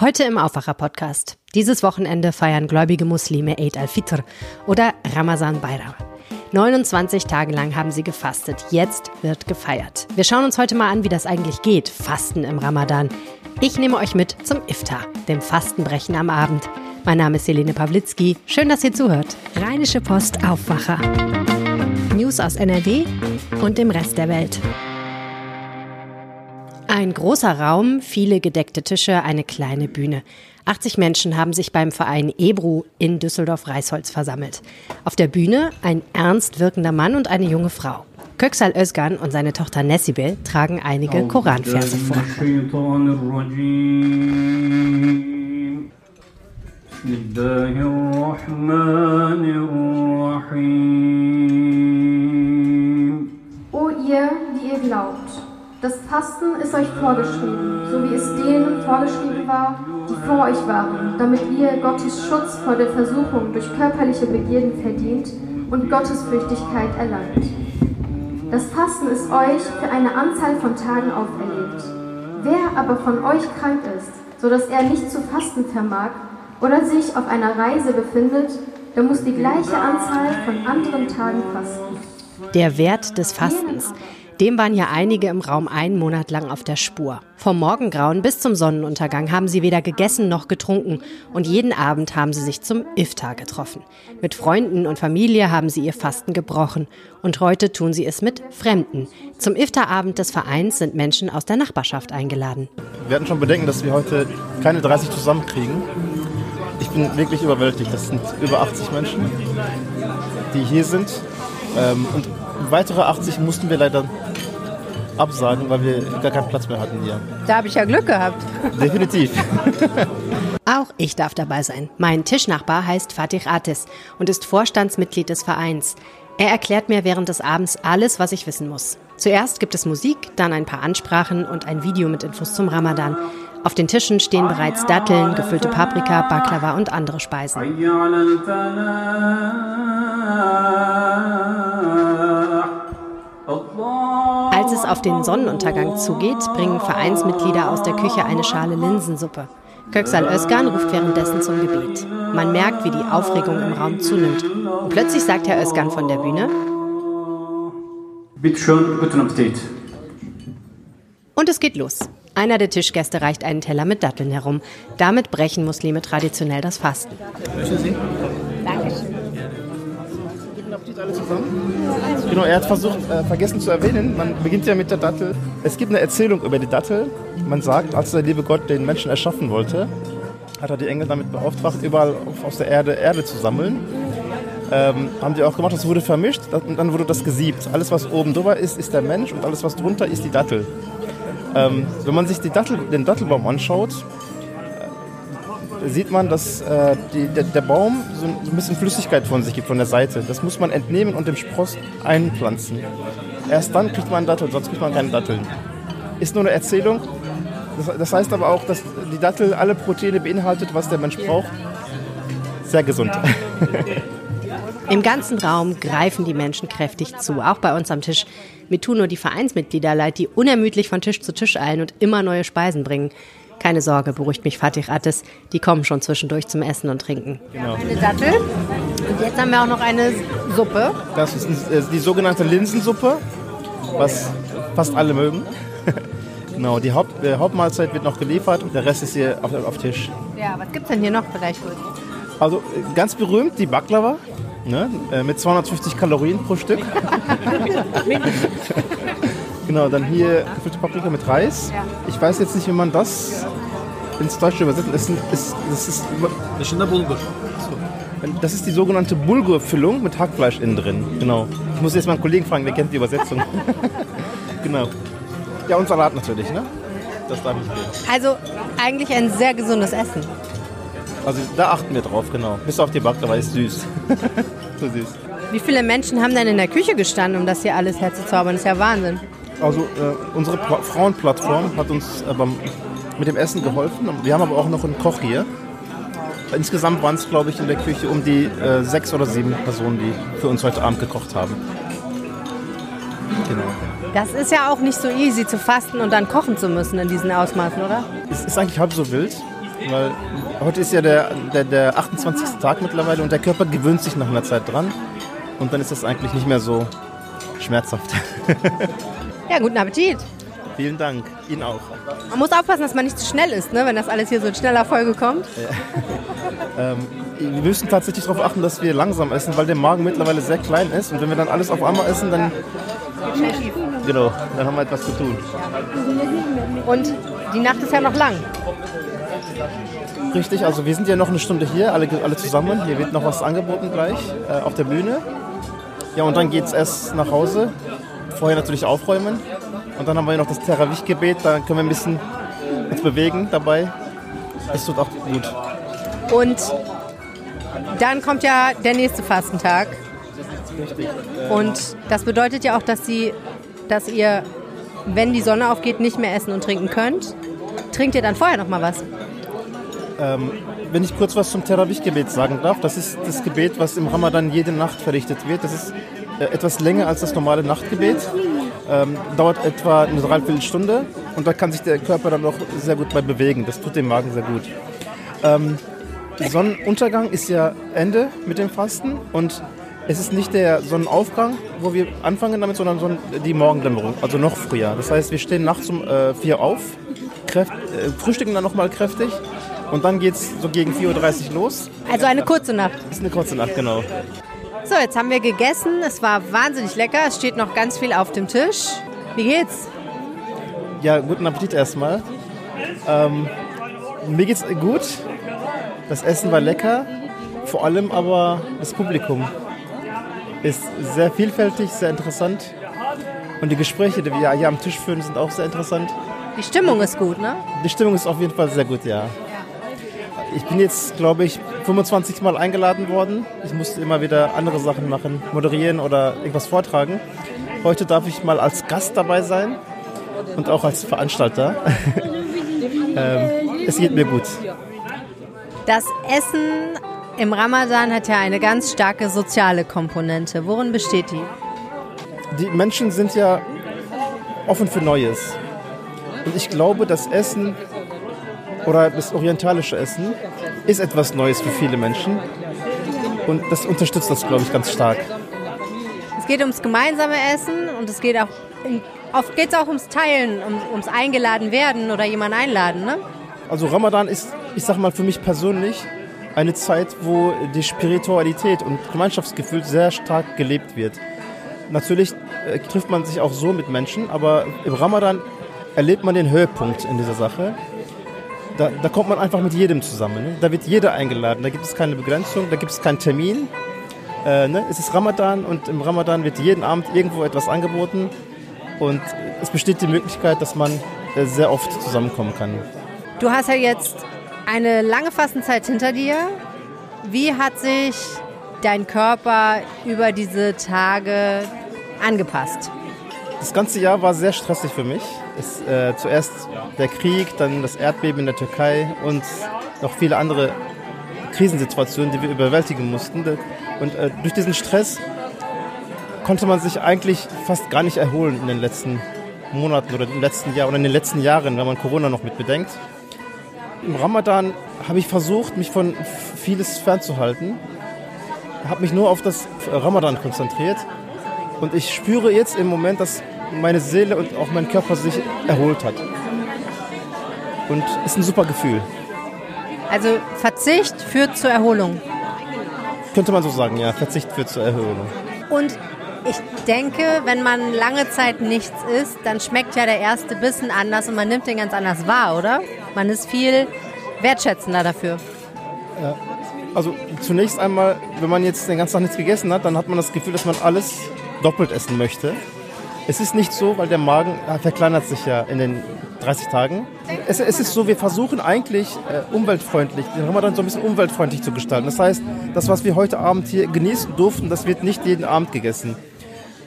Heute im Aufwacher-Podcast. Dieses Wochenende feiern gläubige Muslime Eid al-Fitr oder Ramazan Bayram. 29 Tage lang haben sie gefastet. Jetzt wird gefeiert. Wir schauen uns heute mal an, wie das eigentlich geht, Fasten im Ramadan. Ich nehme euch mit zum Iftar, dem Fastenbrechen am Abend. Mein Name ist Helene Pawlitzki. Schön, dass ihr zuhört. Rheinische Post Aufwacher. News aus NRW und dem Rest der Welt. Ein großer Raum, viele gedeckte Tische, eine kleine Bühne. 80 Menschen haben sich beim Verein Ebru in Düsseldorf-Reisholz versammelt. Auf der Bühne ein ernst wirkender Mann und eine junge Frau. Köksal Özgan und seine Tochter Nessibel tragen einige Koranverse vor. O ihr, die ihr glaubt, das Fasten ist euch vorgeschrieben, so wie es denen vorgeschrieben war, die vor euch waren, damit ihr Gottes Schutz vor der Versuchung durch körperliche Begierden verdient und Gottesfürchtigkeit erlangt. Das Fasten ist euch für eine Anzahl von Tagen auferlegt. Wer aber von euch krank ist, so dass er nicht zu fasten vermag oder sich auf einer Reise befindet, der muss die gleiche Anzahl von anderen Tagen fasten. Der Wert des Fastens. Dem waren ja einige im Raum einen Monat lang auf der Spur. Vom Morgengrauen bis zum Sonnenuntergang haben sie weder gegessen noch getrunken und jeden Abend haben sie sich zum Iftar getroffen. Mit Freunden und Familie haben sie ihr Fasten gebrochen und heute tun sie es mit Fremden. Zum Iftarabend des Vereins sind Menschen aus der Nachbarschaft eingeladen. Wir hatten schon Bedenken, dass wir heute keine 30 zusammenkriegen. Ich bin wirklich überwältigt. Das sind über 80 Menschen, die hier sind. Ähm, und weitere 80 mussten wir leider absagen, weil wir gar keinen Platz mehr hatten hier. Da habe ich ja Glück gehabt. Definitiv. Auch ich darf dabei sein. Mein Tischnachbar heißt Fatih Atis und ist Vorstandsmitglied des Vereins. Er erklärt mir während des Abends alles, was ich wissen muss. Zuerst gibt es Musik, dann ein paar Ansprachen und ein Video mit Infos zum Ramadan. Auf den Tischen stehen bereits Datteln, gefüllte Paprika, Baklava und andere Speisen. Als es auf den Sonnenuntergang zugeht, bringen Vereinsmitglieder aus der Küche eine Schale Linsensuppe. Köksal Özkan ruft währenddessen zum Gebet. Man merkt, wie die Aufregung im Raum zunimmt. Und plötzlich sagt Herr Özkan von der Bühne: Bitte schön, guten Appetit. Und es geht los. Einer der Tischgäste reicht einen Teller mit Datteln herum. Damit brechen Muslime traditionell das Fasten. Dankeschön. Alle zusammen? Genau, er hat versucht, äh, vergessen zu erwähnen, man beginnt ja mit der Dattel. Es gibt eine Erzählung über die Dattel. Man sagt, als der liebe Gott den Menschen erschaffen wollte, hat er die Engel damit beauftragt, überall auf, aus der Erde Erde zu sammeln. Ähm, haben die auch gemacht, das wurde vermischt und dann wurde das gesiebt. Alles, was oben drüber ist, ist der Mensch und alles, was drunter ist, die Dattel. Ähm, wenn man sich Dattel, den Dattelbaum anschaut, sieht man, dass äh, die, der, der, Baum so ein, so ein, bisschen Flüssigkeit von sich gibt, von der Seite. Das muss man entnehmen und dem Spross einpflanzen. Erst dann kriegt man Datteln, sonst kriegt man keine Datteln. Ist nur eine Erzählung. Das, das heißt aber auch, dass die Dattel alle Proteine beinhaltet, was der Mensch braucht. Sehr gesund. Im ganzen Raum greifen die Menschen kräftig zu, auch bei uns am Tisch. Mir tun nur die Vereinsmitglieder leid, die unermüdlich von Tisch zu Tisch eilen und immer neue Speisen bringen. Keine Sorge, beruhigt mich Fatih Attes, die kommen schon zwischendurch zum Essen und Trinken. Genau. Eine Dattel. Und jetzt haben wir auch noch eine Suppe. Das ist äh, die sogenannte Linsensuppe, was fast alle mögen. genau, die Haupt, äh, Hauptmahlzeit wird noch geliefert und der Rest ist hier auf, auf Tisch. Ja, was gibt es denn hier noch vielleicht? Also äh, ganz berühmt die Baklava. Ne? mit 250 Kalorien pro Stück. genau, dann hier gefüllte Paprika mit Reis. Ich weiß jetzt nicht, wie man das ins Deutsche übersetzt. Das ist, ist, das ist, das ist Bulgur. Das ist die sogenannte Bulgur-Füllung mit Hackfleisch innen drin. Genau. Ich muss jetzt mal einen Kollegen fragen, der kennt die Übersetzung. genau. Ja, und Salat natürlich, ne? Das darf ich fehlen. Also eigentlich ein sehr gesundes Essen. Also da achten wir drauf, genau. Bis auf die Baklava ist süß. so süß. Wie viele Menschen haben denn in der Küche gestanden, um das hier alles herzuzaubern? Das ist ja Wahnsinn. Also äh, unsere Pla Frauenplattform hat uns beim, mit dem Essen geholfen. Wir haben aber auch noch einen Koch hier. Insgesamt waren es, glaube ich, in der Küche um die äh, sechs oder sieben Personen, die für uns heute Abend gekocht haben. Genau. Das ist ja auch nicht so easy zu fasten und dann kochen zu müssen in diesen Ausmaßen, oder? Es ist eigentlich halb so wild. weil heute ist ja der, der, der 28. Tag mittlerweile und der Körper gewöhnt sich nach einer Zeit dran und dann ist das eigentlich nicht mehr so schmerzhaft. Ja, guten Appetit. Vielen Dank, Ihnen auch. Man muss aufpassen, dass man nicht zu schnell ist, ne? wenn das alles hier so in schneller Folge kommt. Ähm, wir müssen tatsächlich darauf achten, dass wir langsam essen, weil der Magen mittlerweile sehr klein ist und wenn wir dann alles auf einmal essen, dann... Genau, dann haben wir etwas zu tun. Und die Nacht ist ja noch lang. Richtig, also wir sind ja noch eine Stunde hier, alle, alle zusammen. Hier wird noch was angeboten gleich äh, auf der Bühne. Ja, und dann geht es erst nach Hause. Vorher natürlich aufräumen. Und dann haben wir noch das Terawih-Gebet, da können wir ein bisschen uns bewegen dabei. Es tut auch gut. Und dann kommt ja der nächste Fastentag. Richtig. Und das bedeutet ja auch, dass, sie, dass ihr, wenn die Sonne aufgeht, nicht mehr essen und trinken könnt. Trinkt ihr dann vorher noch mal was? Ähm, wenn ich kurz was zum Terawih-Gebet sagen darf, das ist das Gebet, was im Ramadan jede Nacht verrichtet wird. Das ist etwas länger als das normale Nachtgebet. Ähm, dauert etwa eine Dreiviertelstunde und da kann sich der Körper dann auch sehr gut bei bewegen. Das tut dem Magen sehr gut. Ähm, Sonnenuntergang ist ja Ende mit dem Fasten und es ist nicht der Sonnenaufgang, wo wir anfangen damit, sondern Sonnen die Morgendämmerung, also noch früher. Das heißt, wir stehen nachts um äh, 4 auf, kräft, äh, frühstücken dann nochmal kräftig und dann geht es so gegen 4.30 Uhr los. Also eine kurze Nacht. Das ist eine kurze Nacht, genau. So, jetzt haben wir gegessen. Es war wahnsinnig lecker. Es steht noch ganz viel auf dem Tisch. Wie geht's? Ja, guten Appetit erstmal. Ähm, mir geht's gut. Das Essen war lecker. Vor allem aber das Publikum ist sehr vielfältig, sehr interessant. Und die Gespräche, die wir hier am Tisch führen, sind auch sehr interessant. Die Stimmung ist gut, ne? Die Stimmung ist auf jeden Fall sehr gut, ja. Ich bin jetzt, glaube ich, 25 Mal eingeladen worden. Ich musste immer wieder andere Sachen machen, moderieren oder irgendwas vortragen. Heute darf ich mal als Gast dabei sein und auch als Veranstalter. ähm, es geht mir gut. Das Essen im Ramadan hat ja eine ganz starke soziale Komponente. Worin besteht die? Die Menschen sind ja offen für Neues. Und ich glaube, das Essen oder das orientalische Essen ist etwas Neues für viele Menschen. Und das unterstützt das, glaube ich, ganz stark. Es geht ums gemeinsame Essen und es geht auch, oft geht es auch ums Teilen, um, ums Eingeladen werden oder jemanden einladen, ne? Also Ramadan ist, ich sag mal für mich persönlich, eine Zeit, wo die Spiritualität und Gemeinschaftsgefühl sehr stark gelebt wird. Natürlich äh, trifft man sich auch so mit Menschen, aber im Ramadan erlebt man den Höhepunkt in dieser Sache. Da, da kommt man einfach mit jedem zusammen. Ne? Da wird jeder eingeladen. Da gibt es keine Begrenzung, da gibt es keinen Termin. Äh, ne? Es ist Ramadan und im Ramadan wird jeden Abend irgendwo etwas angeboten. Und es besteht die Möglichkeit, dass man äh, sehr oft zusammenkommen kann. Du hast ja jetzt eine lange Fastenzeit hinter dir. Wie hat sich dein Körper über diese Tage angepasst? Das ganze Jahr war sehr stressig für mich. Es, äh, zuerst der Krieg, dann das Erdbeben in der Türkei und noch viele andere Krisensituationen, die wir überwältigen mussten. Und äh, durch diesen Stress konnte man sich eigentlich fast gar nicht erholen in den letzten Monaten oder im letzten Jahr oder in den letzten Jahren, wenn man Corona noch mit bedenkt. Im Ramadan habe ich versucht, mich von vieles fernzuhalten, habe mich nur auf das Ramadan konzentriert und ich spüre jetzt im Moment, dass meine Seele und auch mein Körper sich erholt hat. Und ist ein super Gefühl. Also Verzicht führt zur Erholung. Könnte man so sagen, ja. Verzicht führt zur Erholung. Und ich denke, wenn man lange Zeit nichts isst, dann schmeckt ja der erste Bissen anders und man nimmt den ganz anders wahr, oder? Man ist viel wertschätzender dafür. Ja. Also zunächst einmal, wenn man jetzt den ganzen Tag nichts gegessen hat, dann hat man das Gefühl, dass man alles doppelt essen möchte. Es ist nicht so, weil der Magen verkleinert sich ja in den 30 Tagen. Es, es ist so, wir versuchen eigentlich äh, umweltfreundlich, den Ramadan so ein bisschen umweltfreundlich zu gestalten. Das heißt, das, was wir heute Abend hier genießen durften, das wird nicht jeden Abend gegessen.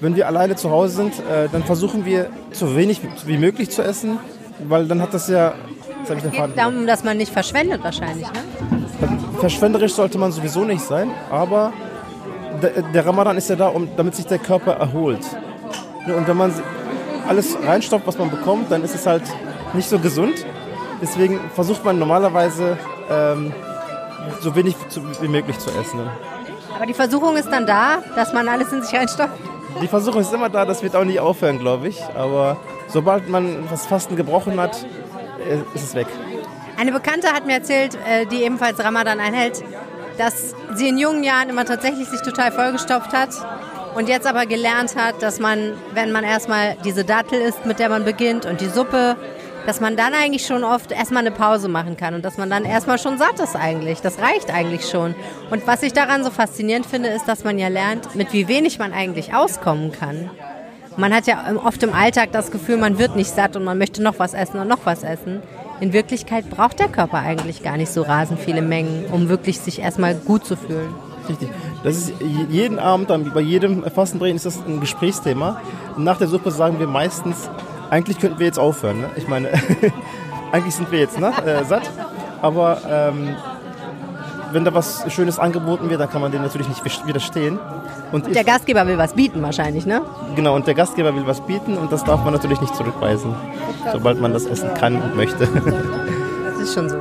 Wenn wir alleine zu Hause sind, äh, dann versuchen wir so wenig wie möglich zu essen, weil dann hat das ja... Das es geht darum, dass man nicht verschwendet wahrscheinlich, ne? Verschwenderisch sollte man sowieso nicht sein, aber der, der Ramadan ist ja da, um, damit sich der Körper erholt. Und wenn man alles reinstopft, was man bekommt, dann ist es halt nicht so gesund. Deswegen versucht man normalerweise ähm, so wenig wie möglich zu essen. Aber die Versuchung ist dann da, dass man alles in sich reinstopft? Die Versuchung ist immer da, das wird auch nicht aufhören, glaube ich. Aber sobald man das Fasten gebrochen hat, äh, ist es weg. Eine Bekannte hat mir erzählt, äh, die ebenfalls Ramadan einhält, dass sie in jungen Jahren immer tatsächlich sich total vollgestopft hat und jetzt aber gelernt hat, dass man, wenn man erstmal diese Dattel isst, mit der man beginnt und die Suppe, dass man dann eigentlich schon oft erstmal eine Pause machen kann und dass man dann erstmal schon satt ist eigentlich. Das reicht eigentlich schon. Und was ich daran so faszinierend finde, ist, dass man ja lernt, mit wie wenig man eigentlich auskommen kann. Man hat ja oft im Alltag das Gefühl, man wird nicht satt und man möchte noch was essen und noch was essen. In Wirklichkeit braucht der Körper eigentlich gar nicht so rasend viele Mengen, um wirklich sich erstmal gut zu fühlen. Richtig. Das ist jeden Abend, bei jedem Fastendrehen ist das ein Gesprächsthema. Nach der Suppe sagen wir meistens, eigentlich könnten wir jetzt aufhören. Ne? Ich meine, eigentlich sind wir jetzt ne? äh, satt. Aber ähm, wenn da was Schönes angeboten wird, dann kann man dem natürlich nicht widerstehen. Und, und der Gastgeber will was bieten wahrscheinlich, ne? Genau, und der Gastgeber will was bieten und das darf man natürlich nicht zurückweisen, sobald man das essen kann und möchte. Das ist schon so,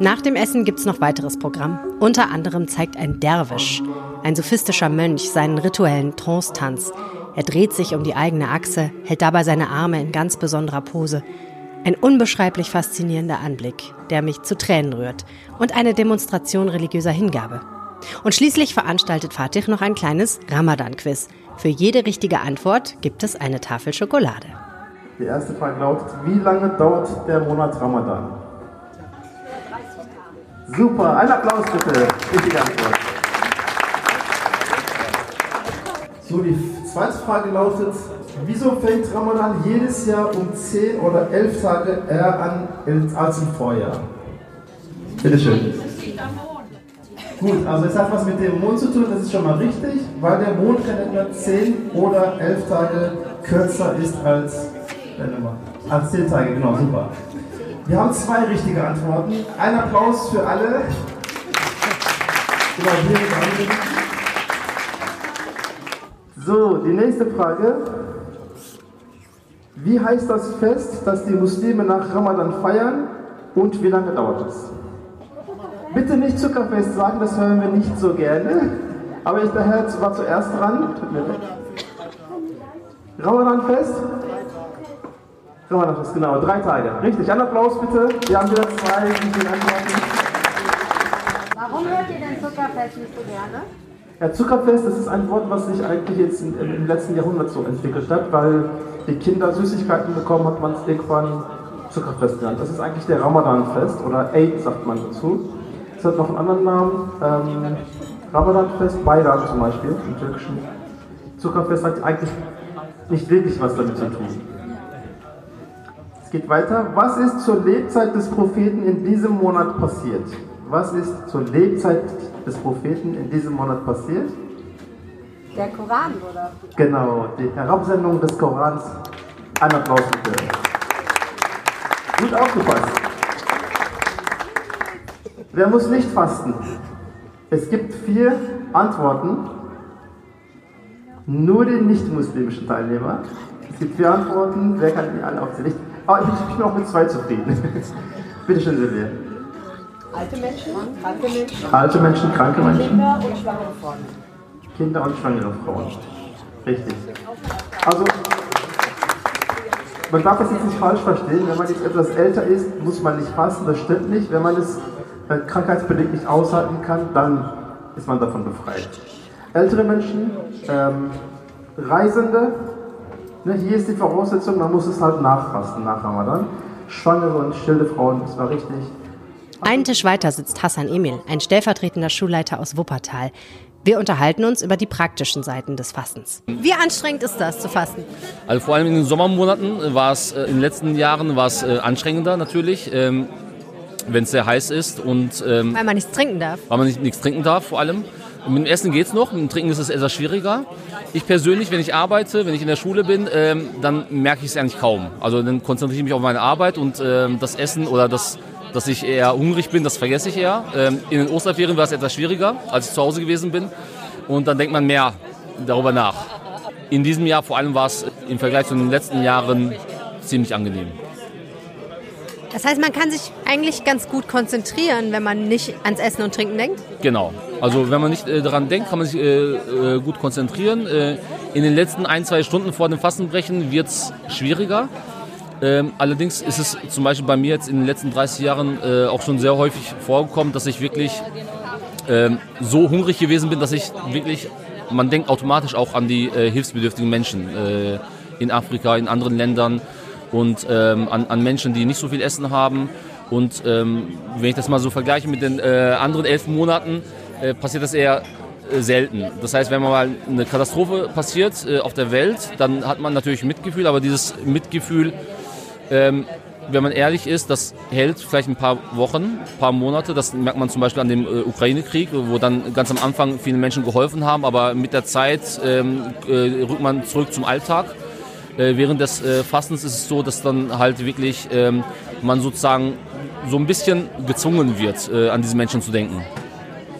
Nach dem Essen gibt's noch weiteres Programm. Unter anderem zeigt ein Derwisch, ein sophistischer Mönch, seinen rituellen Trance-Tanz. Er dreht sich um die eigene Achse, hält dabei seine Arme in ganz besonderer Pose. Ein unbeschreiblich faszinierender Anblick, der mich zu Tränen rührt und eine Demonstration religiöser Hingabe. Und schließlich veranstaltet Fatih noch ein kleines Ramadan-Quiz. Für jede richtige Antwort gibt es eine Tafel Schokolade. Die erste Frage lautet, wie lange dauert der Monat Ramadan? Super, ein Applaus bitte. Richtige Antwort. So, die zweite Frage lautet, wieso fängt Ramadan jedes Jahr um 10 oder 11 Tage eher an als im Vorjahr? Bitte schön. Gut, also es hat was mit dem Mond zu tun, das ist schon mal richtig, weil der Mondkalender 10 oder 11 Tage kürzer ist als, als 10 Tage, genau, super. Wir haben zwei richtige Antworten. Ein Applaus für alle. So, die nächste Frage. Wie heißt das Fest, das die Muslime nach Ramadan feiern und wie lange dauert es? Bitte nicht Zuckerfest sagen, das hören wir nicht so gerne. Aber ich, der Herr war zuerst dran. Tut leid. Ramadanfest? Ramadanfest, genau, drei Tage. Richtig, einen Applaus bitte. Wir haben wieder zwei, die den antworten. Warum hört ihr denn Zuckerfest nicht so gerne? Ja, Zuckerfest, das ist ein Wort, was sich eigentlich jetzt in, im letzten Jahrhundert so entwickelt hat, weil die Kinder Süßigkeiten bekommen, hat man es irgendwann Zuckerfest genannt. Das ist eigentlich der Ramadanfest oder Eid sagt man dazu. Es hat noch einen anderen Namen. Ähm, Ramadanfest, Bayram zum Beispiel im Türkischen. Zuckerfest hat eigentlich nicht wirklich was damit zu tun. Es geht weiter. Was ist zur Lebzeit des Propheten in diesem Monat passiert? Was ist zur Lebzeit des Propheten in diesem Monat passiert? Der Koran, oder? Genau, die Herabsendung des Korans. Ein Applaus bitte. Gut aufgepasst. Wer muss nicht fasten? Es gibt vier Antworten. Nur den nicht-muslimischen Teilnehmer. Es gibt vier Antworten. Wer kann die alle aufzählen? Aber ah, ich bin auch mit zwei zufrieden. Bitte schön, Silvia. Alte Menschen, kranke Menschen. Alte Menschen, kranke Menschen. Kinder und schwangere Frauen. Kinder und schwangere Frauen. Richtig. Also, man darf das jetzt nicht falsch verstehen. Wenn man jetzt etwas älter ist, muss man nicht fasten. Das stimmt nicht. Wenn man es äh, krankheitsbedingt nicht aushalten kann, dann ist man davon befreit. Ältere Menschen, ähm, Reisende, hier ist die Voraussetzung, man muss es halt nachfasten nach Ramadan. Schwangere und stille Frauen, das war richtig. Einen Tisch weiter sitzt Hassan Emil, ein stellvertretender Schulleiter aus Wuppertal. Wir unterhalten uns über die praktischen Seiten des Fastens. Wie anstrengend ist das zu fasten? Also vor allem in den Sommermonaten war es äh, in den letzten Jahren war es äh, anstrengender natürlich. Ähm, wenn es sehr heiß ist und ähm, weil man nichts trinken darf. Weil man nicht, nichts trinken darf vor allem. Mit dem Essen geht es noch, mit dem Trinken ist es etwas schwieriger. Ich persönlich, wenn ich arbeite, wenn ich in der Schule bin, ähm, dann merke ich es eigentlich kaum. Also dann konzentriere ich mich auf meine Arbeit und ähm, das Essen oder das, dass ich eher hungrig bin, das vergesse ich eher. Ähm, in den Osterferien war es etwas schwieriger, als ich zu Hause gewesen bin. Und dann denkt man mehr darüber nach. in diesem Jahr vor allem war es im Vergleich zu den letzten Jahren ziemlich angenehm. Das heißt, man kann sich eigentlich ganz gut konzentrieren, wenn man nicht ans Essen und Trinken denkt? Genau. Also wenn man nicht äh, daran denkt, kann man sich äh, äh, gut konzentrieren. Äh, in den letzten ein, zwei Stunden vor dem Fastenbrechen wird es schwieriger. Ähm, allerdings ist es zum Beispiel bei mir jetzt in den letzten 30 Jahren äh, auch schon sehr häufig vorgekommen, dass ich wirklich ähm, so hungrig gewesen bin, dass ich wirklich, man denkt automatisch auch an die äh, hilfsbedürftigen Menschen in Afrika, in anderen Ländern und ähm, an, an, Menschen, die nicht so viel Essen haben. Und ähm, wenn ich das mal so vergleiche mit den äh, anderen elf Monaten, äh, passiert das eher äh, selten. Das heißt, wenn mal eine Katastrophe passiert äh, auf der Welt, dann hat man natürlich Mitgefühl, aber dieses Mitgefühl, ähm, wenn man ehrlich ist, das hält vielleicht ein paar Wochen, ein paar Monate. Das merkt man zum Beispiel an dem äh, Ukraine-Krieg, wo dann ganz am Anfang viele Menschen geholfen haben, aber mit der Zeit ähm, äh, rückt man zurück zum Alltag. Äh, während des äh, Fastens ist es so, dass dann halt wirklich ähm, man sozusagen so ein bisschen gezwungen wird, äh, an diese Menschen zu denken.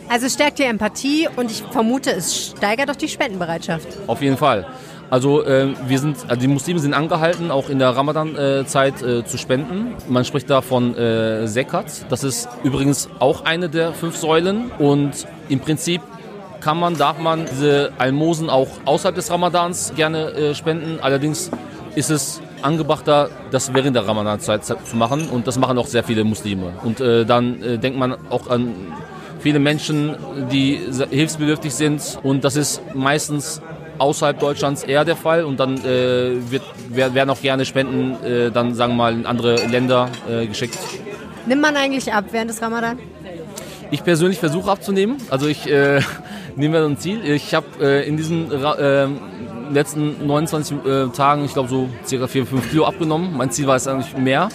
Also es stärkt die Empathie und ich vermute, es steigert auch die Spendenbereitschaft. Auf jeden Fall. Also äh, wir sind, also die Muslime sind angehalten, auch in der Ramadan-Zeit äh, zu spenden. Man spricht da von äh, Zekat. Das ist übrigens auch eine der fünf Säulen. Und im Prinzip kann man, darf man diese Almosen auch außerhalb des Ramadans gerne äh, spenden. Allerdings ist es angebrachter, das während der Ramadanzeit zu machen und das machen auch sehr viele Muslime. Und äh, dann äh, denkt man auch an viele Menschen, die hilfsbedürftig sind und das ist meistens außerhalb Deutschlands eher der Fall und dann äh, wird, werden auch gerne Spenden äh, dann sagen wir mal in andere Länder äh, geschickt. Nimmt man eigentlich ab während des Ramadan? Ich persönlich versuche abzunehmen. Also ich äh, nehme mir ein Ziel. Ich habe äh, in diesen äh, letzten 29 äh, Tagen, ich glaube so circa 4, 5 Kilo abgenommen. Mein Ziel war es eigentlich mehr.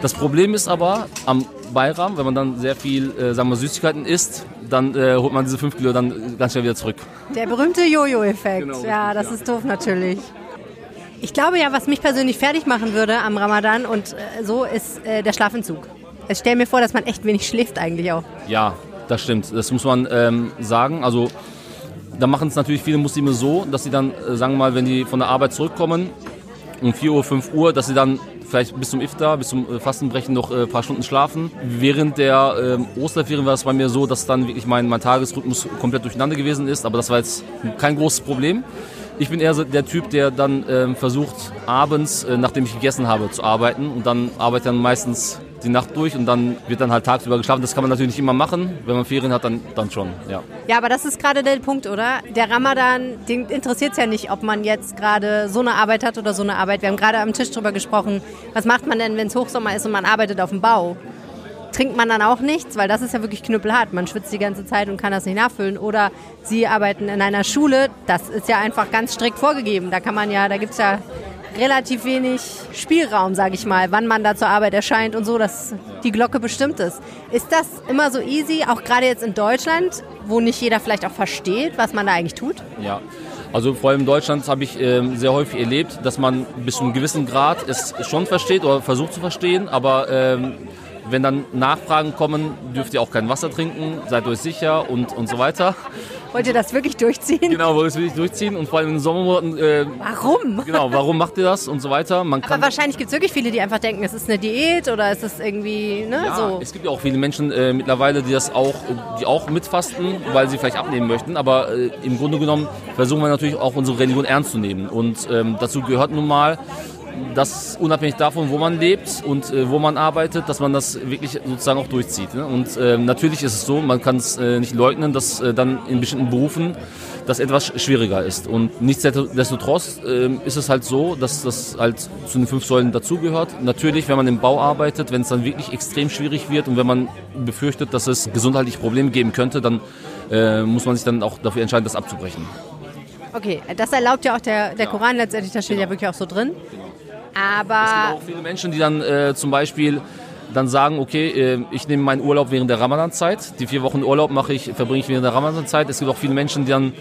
Das Problem ist aber am Bayram, wenn man dann sehr viel, äh, sagen wir, Süßigkeiten isst, dann äh, holt man diese 5 Kilo dann ganz schnell wieder zurück. Der berühmte Jojo-Effekt. Genau, ja, das ja. ist doof natürlich. Ich glaube ja, was mich persönlich fertig machen würde am Ramadan und äh, so ist der Schlafentzug. Ich stelle mir vor, dass man echt wenig schläft eigentlich auch. Ja, das stimmt. Das muss man ähm, sagen. Also da machen es natürlich viele Muslime so, dass sie dann, äh, sagen wir mal, wenn die von der Arbeit zurückkommen, um 4 Uhr, 5 Uhr, dass sie dann vielleicht bis zum Iftar, bis zum äh, Fastenbrechen noch ein äh, paar Stunden schlafen. Während der äh, Osterferien war es bei mir so, dass dann wirklich mein, mein Tagesrhythmus komplett durcheinander gewesen ist, aber das war jetzt kein großes Problem. Ich bin eher so der Typ, der dann ähm, versucht, abends, äh, nachdem ich gegessen habe, zu arbeiten und dann arbeite ich dann meistens die Nacht durch und dann wird dann halt tagsüber geschlafen. Das kann man natürlich nicht immer machen. Wenn man Ferien hat, dann, dann schon, ja. Ja, aber das ist gerade der Punkt, oder? Der Ramadan, den interessiert es ja nicht, ob man jetzt gerade so eine Arbeit hat oder so eine Arbeit. Wir haben gerade am Tisch drüber gesprochen. Was macht man denn, wenn es Hochsommer ist und man arbeitet auf dem Bau? Trinkt man dann auch nichts, weil das ist ja wirklich knüppelhart. Man schwitzt die ganze Zeit und kann das nicht nachfüllen. Oder Sie arbeiten in einer Schule, das ist ja einfach ganz strikt vorgegeben. Da kann man ja, da gibt es ja relativ wenig Spielraum, sage ich mal, wann man da zur Arbeit erscheint und so, dass die Glocke bestimmt ist. Ist das immer so easy, auch gerade jetzt in Deutschland, wo nicht jeder vielleicht auch versteht, was man da eigentlich tut? Ja. Also vor allem in Deutschland habe ich ähm, sehr häufig erlebt, dass man bis zu einem gewissen Grad es schon versteht oder versucht zu verstehen, aber ähm, wenn dann Nachfragen kommen, dürft ihr auch kein Wasser trinken, seid euch sicher und, und so weiter. Wollt ihr das wirklich durchziehen? Genau, wollt ihr das wirklich durchziehen und vor allem in den Sommermonaten. Äh, warum? Genau, warum macht ihr das und so weiter? Man Aber wahrscheinlich gibt es wirklich viele, die einfach denken, es ist eine Diät oder ist es irgendwie, ne, ja, so. Es gibt ja auch viele Menschen äh, mittlerweile, die das auch, die auch mitfasten, weil sie vielleicht abnehmen möchten. Aber äh, im Grunde genommen versuchen wir natürlich auch unsere Religion ernst zu nehmen. Und ähm, dazu gehört nun mal, das unabhängig davon, wo man lebt und äh, wo man arbeitet, dass man das wirklich sozusagen auch durchzieht. Ne? Und äh, natürlich ist es so, man kann es äh, nicht leugnen, dass äh, dann in bestimmten Berufen das etwas schwieriger ist. Und nichtsdestotrotz ähm, ist es halt so, dass das halt zu den fünf Säulen dazugehört. Natürlich, wenn man im Bau arbeitet, wenn es dann wirklich extrem schwierig wird und wenn man befürchtet, dass es gesundheitliche Probleme geben könnte, dann äh, muss man sich dann auch dafür entscheiden, das abzubrechen. Okay, das erlaubt ja auch der, der Koran letztendlich, das steht genau. ja wirklich auch so drin. Aber es gibt auch viele Menschen, die dann äh, zum Beispiel dann sagen, okay, äh, ich nehme meinen Urlaub während der Ramadanzeit. Die vier Wochen Urlaub mache ich, verbringe ich während der Ramadanzeit. Es gibt auch viele Menschen, die dann,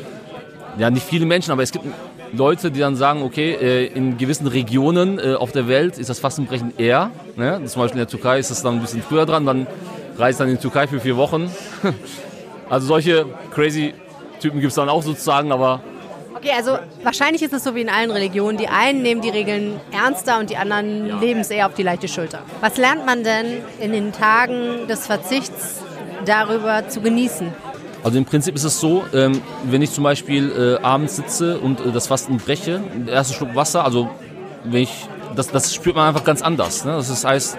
ja nicht viele Menschen, aber es gibt Leute, die dann sagen, okay, äh, in gewissen Regionen äh, auf der Welt ist das Fastenbrechen eher. Ne? Zum Beispiel in der Türkei ist es dann ein bisschen früher dran, dann reist dann in die Türkei für vier Wochen. also solche crazy Typen gibt es dann auch sozusagen, aber Okay, also wahrscheinlich ist es so wie in allen Religionen. Die einen nehmen die Regeln ernster und die anderen leben es eher auf die leichte Schulter. Was lernt man denn in den Tagen des Verzichts darüber zu genießen? Also im Prinzip ist es so, ähm, wenn ich zum Beispiel äh, abends sitze und äh, das Fasten breche, der erste Schluck Wasser, also wenn ich das, das spürt man einfach ganz anders. Ne? Das heißt,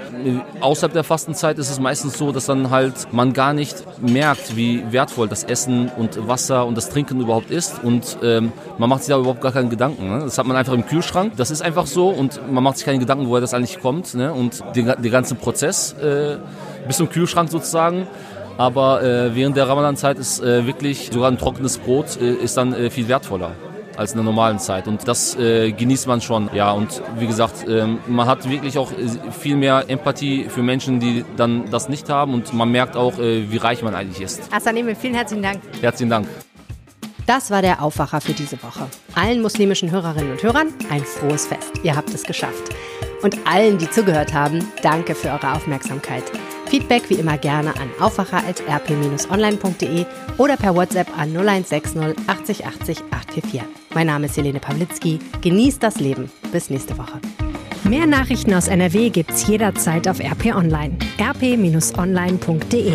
außerhalb der Fastenzeit ist es meistens so, dass dann halt man gar nicht merkt, wie wertvoll das Essen und Wasser und das Trinken überhaupt ist und ähm, man macht sich da überhaupt gar keinen Gedanken. Ne? Das hat man einfach im Kühlschrank, das ist einfach so und man macht sich keine Gedanken, woher das eigentlich kommt ne? und den, den ganzen Prozess äh, bis zum Kühlschrank sozusagen aber äh, während der Ramadan-Zeit ist äh, wirklich sogar ein trockenes Brot äh, ist dann äh, viel wertvoller als in der normalen Zeit. Und das äh, genießt man schon. Ja, und wie gesagt, ähm, man hat wirklich auch äh, viel mehr Empathie für Menschen, die dann das nicht haben. Und man merkt auch, äh, wie reich man eigentlich ist. Asanime, vielen herzlichen Dank. Herzlichen Dank. Das war der Aufwacher für diese Woche. Allen muslimischen Hörerinnen und Hörern ein frohes Fest. Ihr habt es geschafft. Und allen, die zugehört haben, danke für eure Aufmerksamkeit. Feedback wie immer gerne an aufwacher.rp-online.de oder per WhatsApp an 0160 80 80 844. Mein Name ist Helene Pawlitzki. Genießt das Leben. Bis nächste Woche. Mehr Nachrichten aus NRW gibt's jederzeit auf RP Online. rp-online.de